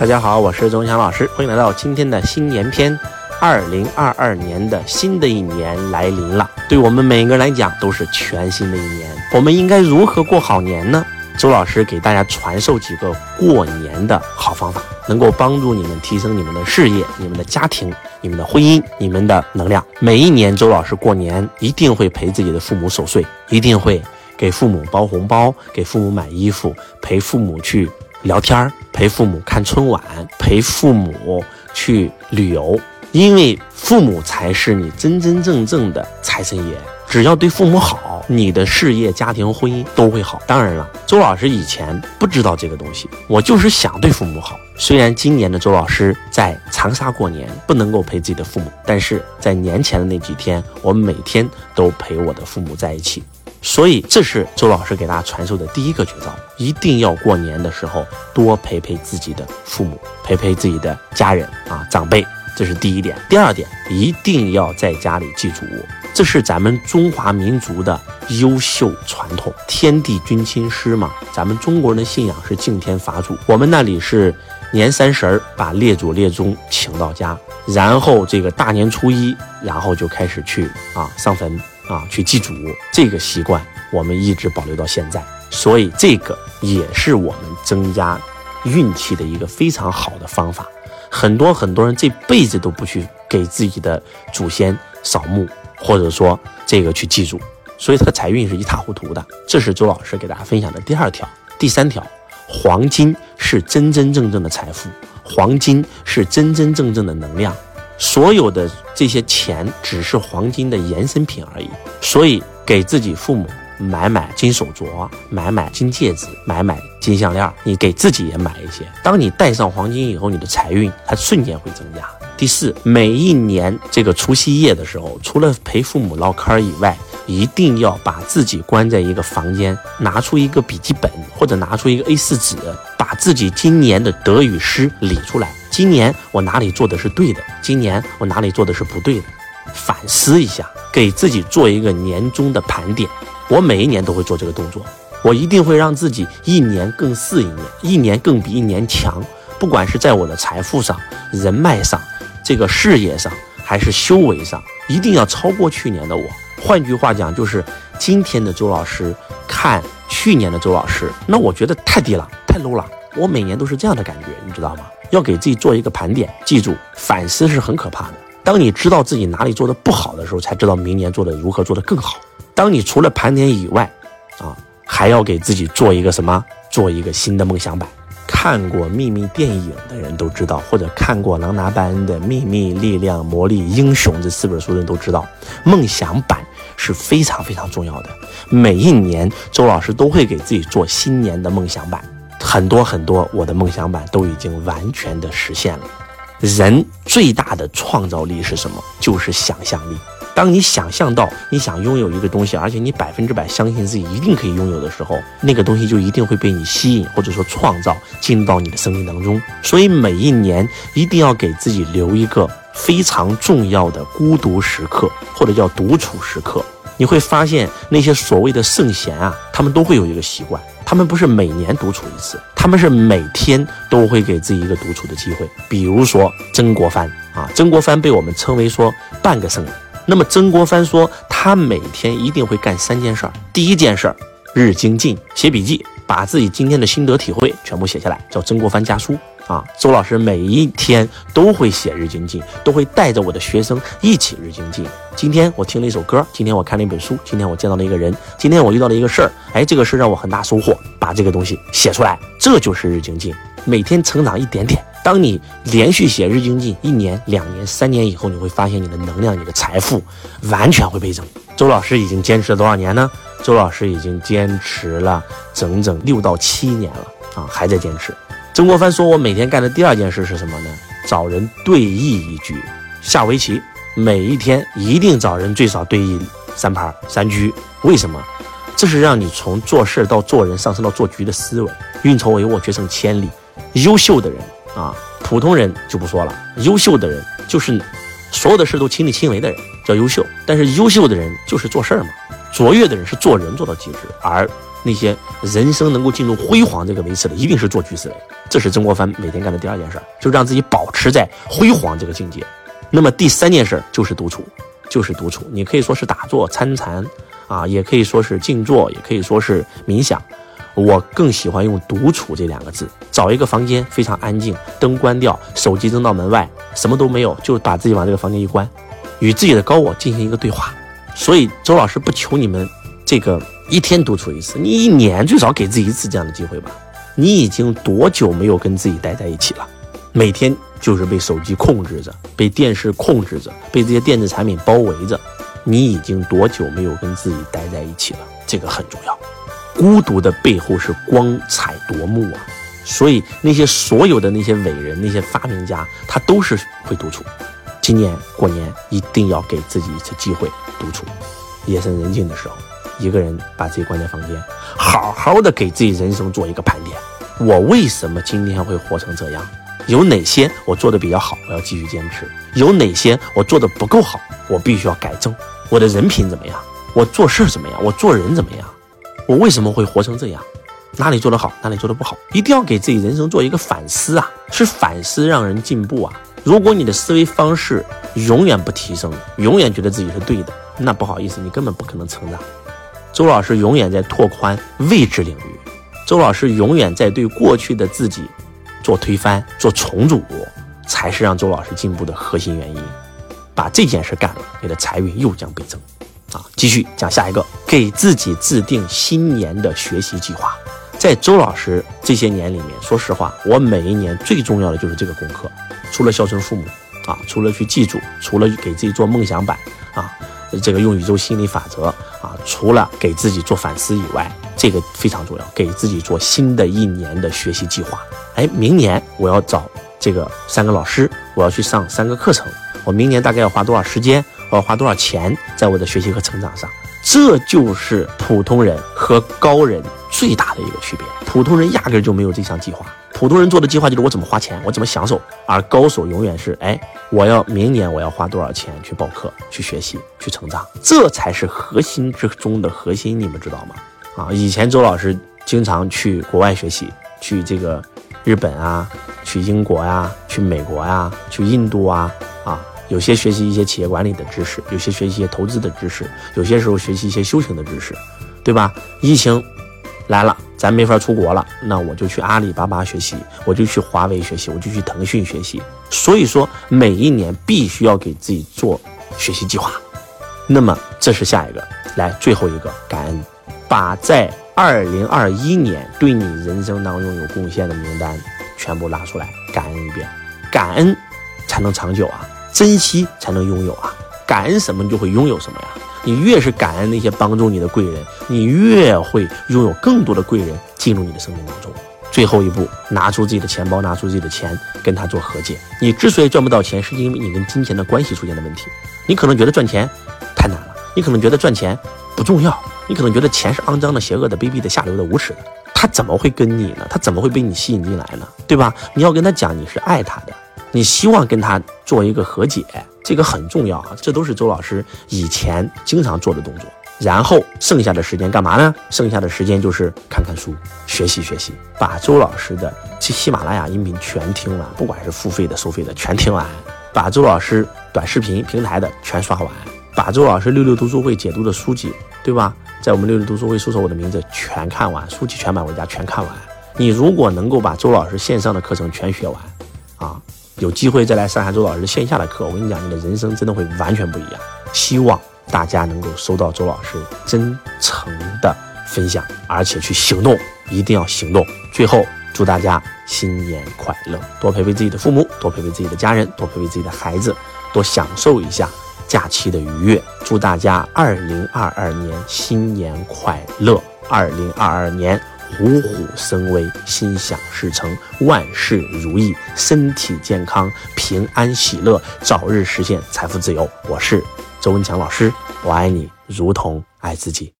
大家好，我是钟祥老师，欢迎来到今天的新年篇。二零二二年的新的一年来临了，对我们每个人来讲都是全新的一年。我们应该如何过好年呢？周老师给大家传授几个过年的好方法，能够帮助你们提升你们的事业、你们的家庭、你们的婚姻、你们的能量。每一年，周老师过年一定会陪自己的父母守岁，一定会给父母包红包，给父母买衣服，陪父母去聊天儿陪父母看春晚，陪父母去旅游。因为父母才是你真真正正的财神爷，只要对父母好，你的事业、家庭、婚姻都会好。当然了，周老师以前不知道这个东西，我就是想对父母好。虽然今年的周老师在长沙过年，不能够陪自己的父母，但是在年前的那几天，我每天都陪我的父母在一起。所以，这是周老师给大家传授的第一个绝招：一定要过年的时候多陪陪自己的父母，陪陪自己的家人啊，长辈。这是第一点，第二点，一定要在家里祭祖，这是咱们中华民族的优秀传统。天地君亲师嘛，咱们中国人的信仰是敬天法祖，我们那里是年三十儿把列祖列宗请到家，然后这个大年初一，然后就开始去啊上坟啊去祭祖，这个习惯我们一直保留到现在，所以这个也是我们增加运气的一个非常好的方法。很多很多人这辈子都不去给自己的祖先扫墓，或者说这个去祭祖，所以他的财运是一塌糊涂的。这是周老师给大家分享的第二条、第三条。黄金是真真正正的财富，黄金是真真正正的能量，所有的这些钱只是黄金的延伸品而已。所以给自己父母。买买金手镯，买买金戒指，买买金项链，你给自己也买一些。当你戴上黄金以后，你的财运它瞬间会增加。第四，每一年这个除夕夜的时候，除了陪父母唠嗑以外，一定要把自己关在一个房间，拿出一个笔记本或者拿出一个 A4 纸，把自己今年的得与失理出来。今年我哪里做的是对的？今年我哪里做的是不对的？反思一下，给自己做一个年终的盘点。我每一年都会做这个动作，我一定会让自己一年更似一年，一年更比一年强。不管是在我的财富上、人脉上、这个事业上，还是修为上，一定要超过去年的我。换句话讲，就是今天的周老师看去年的周老师，那我觉得太低了，太 low 了。我每年都是这样的感觉，你知道吗？要给自己做一个盘点，记住，反思是很可怕的。当你知道自己哪里做的不好的时候，才知道明年做的如何做得更好。当你除了盘点以外，啊，还要给自己做一个什么？做一个新的梦想版。看过秘密电影的人都知道，或者看过朗拿·拜恩的《秘密力量、魔力、英雄》这四本书的人都知道，梦想版是非常非常重要的。每一年，周老师都会给自己做新年的梦想版，很多很多，我的梦想版都已经完全的实现了。人最大的创造力是什么？就是想象力。当你想象到你想拥有一个东西，而且你百分之百相信自己一定可以拥有的时候，那个东西就一定会被你吸引，或者说创造进入到你的生命当中。所以每一年一定要给自己留一个非常重要的孤独时刻，或者叫独处时刻。你会发现那些所谓的圣贤啊，他们都会有一个习惯，他们不是每年独处一次，他们是每天都会给自己一个独处的机会。比如说曾国藩啊，曾国藩被我们称为说半个圣人。那么曾国藩说，他每天一定会干三件事儿。第一件事儿，日精进，写笔记，把自己今天的心得体会全部写下来，叫《曾国藩家书》啊。周老师每一天都会写日精进，都会带着我的学生一起日精进。今天我听了一首歌，今天我看了一本书，今天我见到了一个人，今天我遇到了一个事儿，哎，这个事让我很大收获，把这个东西写出来，这就是日精进，每天成长一点点。当你连续写日精进一年、两年、三年以后，你会发现你的能量、你的财富完全会倍增。周老师已经坚持了多少年呢？周老师已经坚持了整整六到七年了啊，还在坚持。曾国藩说：“我每天干的第二件事是什么呢？找人对弈一局，下围棋。每一天一定找人最少对弈三盘三局。为什么？这是让你从做事到做人上升到做局的思维。运筹帷幄，决胜千里。优秀的人。”啊，普通人就不说了，优秀的人就是所有的事都亲力亲为的人，叫优秀。但是优秀的人就是做事儿嘛，卓越的人是做人做到极致，而那些人生能够进入辉煌这个维次的，一定是做局思维。这是曾国藩每天干的第二件事，就让自己保持在辉煌这个境界。那么第三件事就是独处，就是独处。你可以说是打坐参禅，啊，也可以说是静坐，也可以说是冥想。我更喜欢用独处这两个字。找一个房间非常安静，灯关掉，手机扔到门外，什么都没有，就把自己往这个房间一关，与自己的高我进行一个对话。所以周老师不求你们这个一天独处一次，你一年最少给自己一次这样的机会吧。你已经多久没有跟自己待在一起了？每天就是被手机控制着，被电视控制着，被这些电子产品包围着。你已经多久没有跟自己待在一起了？这个很重要。孤独的背后是光彩夺目啊！所以那些所有的那些伟人、那些发明家，他都是会独处。今年过年一定要给自己一次机会独处。夜深人静的时候，一个人把自己关在房间，好好的给自己人生做一个盘点。我为什么今天会活成这样？有哪些我做的比较好，我要继续坚持；有哪些我做的不够好，我必须要改正。我的人品怎么样？我做事怎么样？我做人怎么样？我为什么会活成这样？哪里做得好，哪里做得不好，一定要给自己人生做一个反思啊！是反思让人进步啊！如果你的思维方式永远不提升，永远觉得自己是对的，那不好意思，你根本不可能成长。周老师永远在拓宽未知领域，周老师永远在对过去的自己做推翻、做重组，才是让周老师进步的核心原因。把这件事干了，你的财运又将倍增。啊，继续讲下一个，给自己制定新年的学习计划。在周老师这些年里面，说实话，我每一年最重要的就是这个功课。除了孝顺父母啊，除了去记住，除了给自己做梦想版啊，这个用宇宙心理法则啊，除了给自己做反思以外，这个非常重要，给自己做新的一年的学习计划。哎，明年我要找这个三个老师，我要去上三个课程，我明年大概要花多少时间？我要花多少钱在我的学习和成长上？这就是普通人和高人最大的一个区别。普通人压根就没有这项计划，普通人做的计划就是我怎么花钱，我怎么享受，而高手永远是哎，我要明年我要花多少钱去报课、去学习、去成长，这才是核心之中的核心，你们知道吗？啊，以前周老师经常去国外学习，去这个日本啊，去英国呀，去美国呀，去印度啊，啊。有些学习一些企业管理的知识，有些学习一些投资的知识，有些时候学习一些修行的知识，对吧？疫情来了，咱没法出国了，那我就去阿里巴巴学习，我就去华为学习，我就去腾讯学习。所以说，每一年必须要给自己做学习计划。那么，这是下一个，来最后一个感恩，把在二零二一年对你人生当中有贡献的名单全部拉出来，感恩一遍，感恩才能长久啊。珍惜才能拥有啊！感恩什么，就会拥有什么呀。你越是感恩那些帮助你的贵人，你越会拥有更多的贵人进入你的生命当中。最后一步，拿出自己的钱包，拿出自己的钱，跟他做和解。你之所以赚不到钱，是因为你跟金钱的关系出现的问题。你可能觉得赚钱太难了，你可能觉得赚钱不重要，你可能觉得钱是肮脏的、邪恶的、卑鄙的、下流的、无耻的。他怎么会跟你呢？他怎么会被你吸引进来呢？对吧？你要跟他讲，你是爱他的。你希望跟他做一个和解，这个很重要啊！这都是周老师以前经常做的动作。然后剩下的时间干嘛呢？剩下的时间就是看看书、学习学习，把周老师的喜马拉雅音频全听完，不管是付费的、收费的，全听完；把周老师短视频平台的全刷完；把周老师六六读书会解读的书籍，对吧？在我们六六读书会搜索我的名字，全看完，书籍全买回家全看完。你如果能够把周老师线上的课程全学完，啊！有机会再来上海周老师线下的课，我跟你讲，你的人生真的会完全不一样。希望大家能够收到周老师真诚的分享，而且去行动，一定要行动。最后，祝大家新年快乐，多陪陪自己的父母，多陪陪自己的家人，多陪陪自己的孩子，多享受一下假期的愉悦。祝大家二零二二年新年快乐，二零二二年。虎虎生威，心想事成，万事如意，身体健康，平安喜乐，早日实现财富自由。我是周文强老师，我爱你如同爱自己。